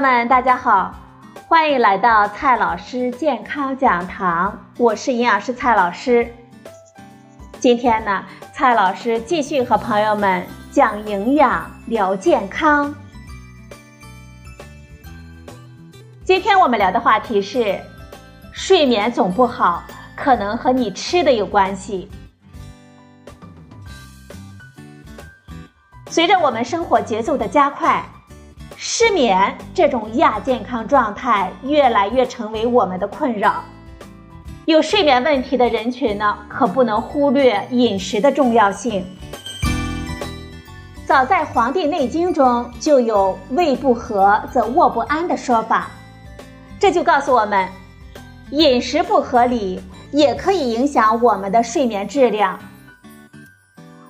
友们，大家好，欢迎来到蔡老师健康讲堂，我是营养师蔡老师。今天呢，蔡老师继续和朋友们讲营养、聊健康。今天我们聊的话题是：睡眠总不好，可能和你吃的有关系。随着我们生活节奏的加快，失眠这种亚健康状态越来越成为我们的困扰。有睡眠问题的人群呢，可不能忽略饮食的重要性。早在《黄帝内经》中就有“胃不和则卧不安”的说法，这就告诉我们，饮食不合理也可以影响我们的睡眠质量。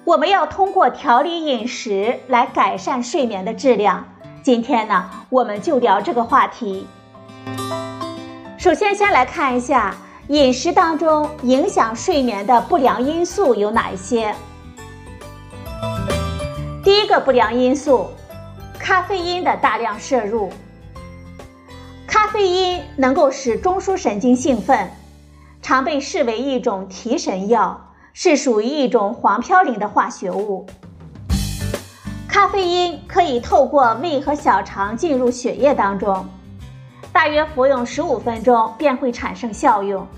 我们要通过调理饮食来改善睡眠的质量。今天呢，我们就聊这个话题。首先，先来看一下饮食当中影响睡眠的不良因素有哪一些。第一个不良因素，咖啡因的大量摄入。咖啡因能够使中枢神经兴奋，常被视为一种提神药。是属于一种黄嘌呤的化学物。咖啡因可以透过胃和小肠进入血液当中，大约服用十五分钟便会产生效用。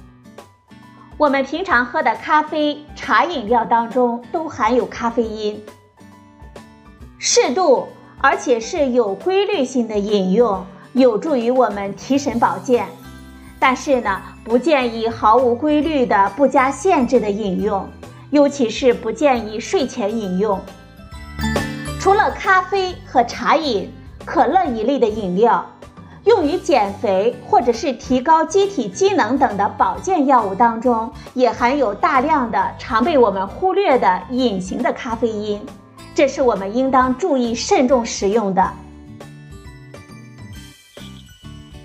我们平常喝的咖啡、茶饮料当中都含有咖啡因。适度而且是有规律性的饮用，有助于我们提神保健。但是呢，不建议毫无规律的、不加限制的饮用，尤其是不建议睡前饮用。除了咖啡和茶饮、可乐一类的饮料，用于减肥或者是提高机体机能等的保健药物当中，也含有大量的常被我们忽略的隐形的咖啡因，这是我们应当注意慎重食用的。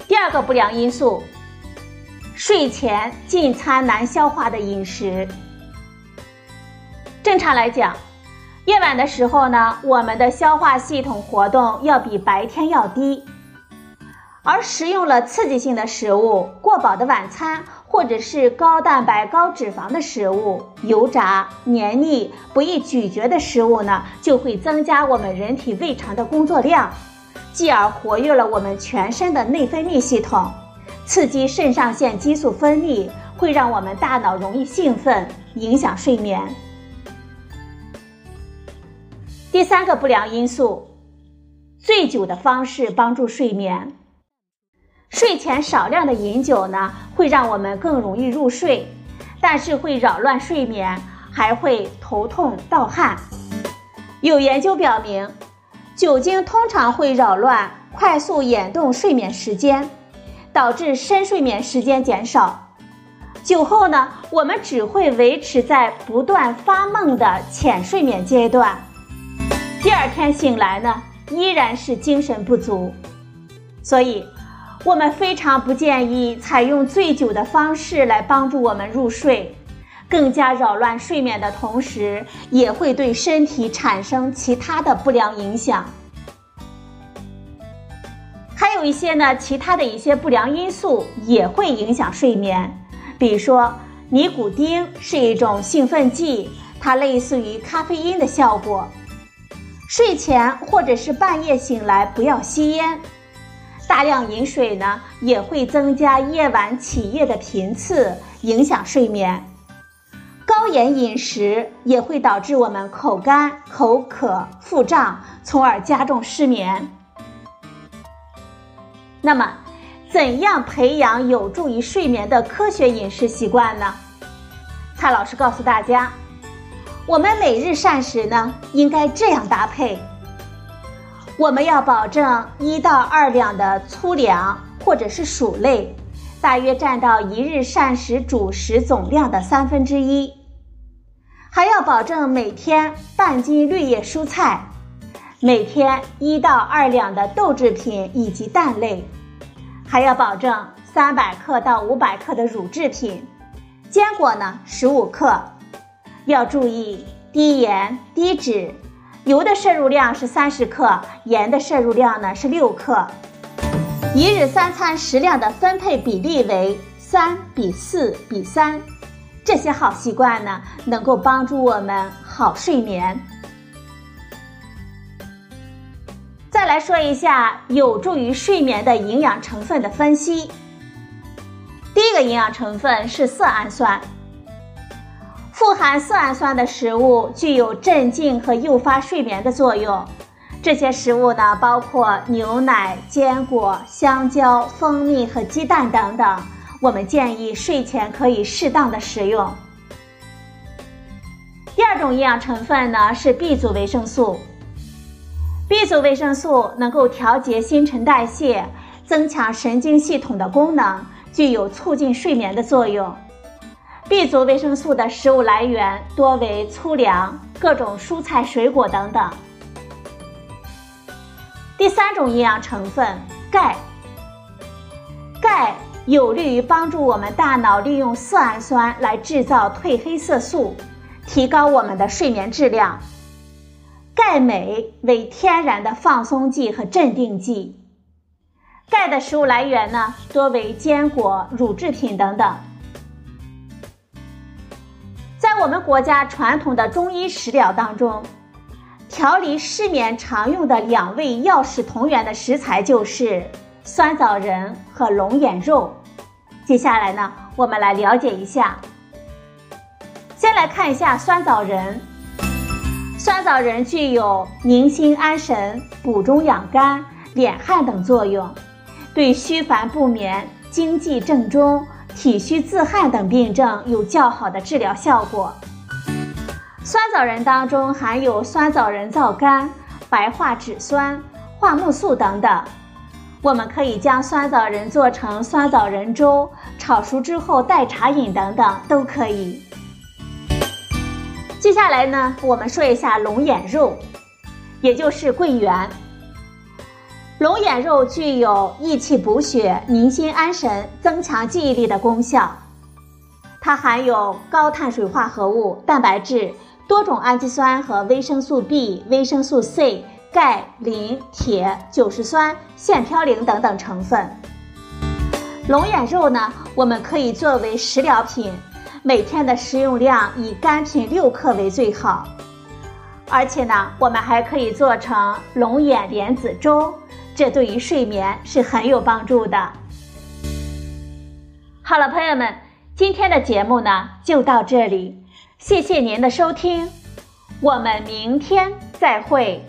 第二个不良因素。睡前进餐难消化的饮食，正常来讲，夜晚的时候呢，我们的消化系统活动要比白天要低，而食用了刺激性的食物、过饱的晚餐，或者是高蛋白、高脂肪的食物、油炸、黏腻、不易咀嚼的食物呢，就会增加我们人体胃肠的工作量，继而活跃了我们全身的内分泌系统。刺激肾上腺激素分泌会让我们大脑容易兴奋，影响睡眠。第三个不良因素，醉酒的方式帮助睡眠。睡前少量的饮酒呢，会让我们更容易入睡，但是会扰乱睡眠，还会头痛盗汗。有研究表明，酒精通常会扰乱快速眼动睡眠时间。导致深睡眠时间减少，酒后呢，我们只会维持在不断发梦的浅睡眠阶段，第二天醒来呢，依然是精神不足，所以，我们非常不建议采用醉酒的方式来帮助我们入睡，更加扰乱睡眠的同时，也会对身体产生其他的不良影响。还有一些呢，其他的一些不良因素也会影响睡眠，比如说尼古丁是一种兴奋剂，它类似于咖啡因的效果。睡前或者是半夜醒来不要吸烟，大量饮水呢也会增加夜晚起夜的频次，影响睡眠。高盐饮食也会导致我们口干、口渴、腹胀，从而加重失眠。那么，怎样培养有助于睡眠的科学饮食习惯呢？蔡老师告诉大家，我们每日膳食呢应该这样搭配：我们要保证一到二两的粗粮或者是薯类，大约占到一日膳食主食总量的三分之一；还要保证每天半斤绿叶蔬菜，每天一到二两的豆制品以及蛋类。还要保证三百克到五百克的乳制品，坚果呢十五克，要注意低盐低脂，油的摄入量是三十克，盐的摄入量呢是六克。一日三餐食量的分配比例为三比四比三，这些好习惯呢，能够帮助我们好睡眠。再来说一下有助于睡眠的营养成分的分析。第一个营养成分是色氨酸，富含色氨酸的食物具有镇静和诱发睡眠的作用。这些食物呢，包括牛奶、坚果、香蕉、蜂蜜和鸡蛋等等。我们建议睡前可以适当的食用。第二种营养成分呢是 B 族维生素。B 族维生素能够调节新陈代谢，增强神经系统的功能，具有促进睡眠的作用。B 族维生素的食物来源多为粗粮、各种蔬菜、水果等等。第三种营养成分钙，钙有利于帮助我们大脑利用色氨酸来制造褪黑色素，提高我们的睡眠质量。钙镁为天然的放松剂和镇定剂。钙的食物来源呢，多为坚果、乳制品等等。我们国家传统的中医食疗当中，调理失眠常用的两味药食同源的食材就是酸枣仁和龙眼肉。接下来呢，我们来了解一下。先来看一下酸枣仁。酸枣仁具有宁心安神、补中养肝、敛汗等作用，对虚烦不眠、经悸正中、体虚自汗等病症有较好的治疗效果。酸枣仁当中含有酸枣仁皂苷、白化脂酸、桦木素等等，我们可以将酸枣仁做成酸枣仁粥，炒熟之后代茶饮等等都可以。接下来呢，我们说一下龙眼肉，也就是桂圆。龙眼肉具有益气补血、宁心安神、增强记忆力的功效。它含有高碳水化合物、蛋白质、多种氨基酸和维生素 B、维生素 C、钙、磷、铁、酒石酸、腺嘌呤等等成分。龙眼肉呢，我们可以作为食疗品。每天的食用量以干品六克为最好，而且呢，我们还可以做成龙眼莲子粥，这对于睡眠是很有帮助的。好了，朋友们，今天的节目呢就到这里，谢谢您的收听，我们明天再会。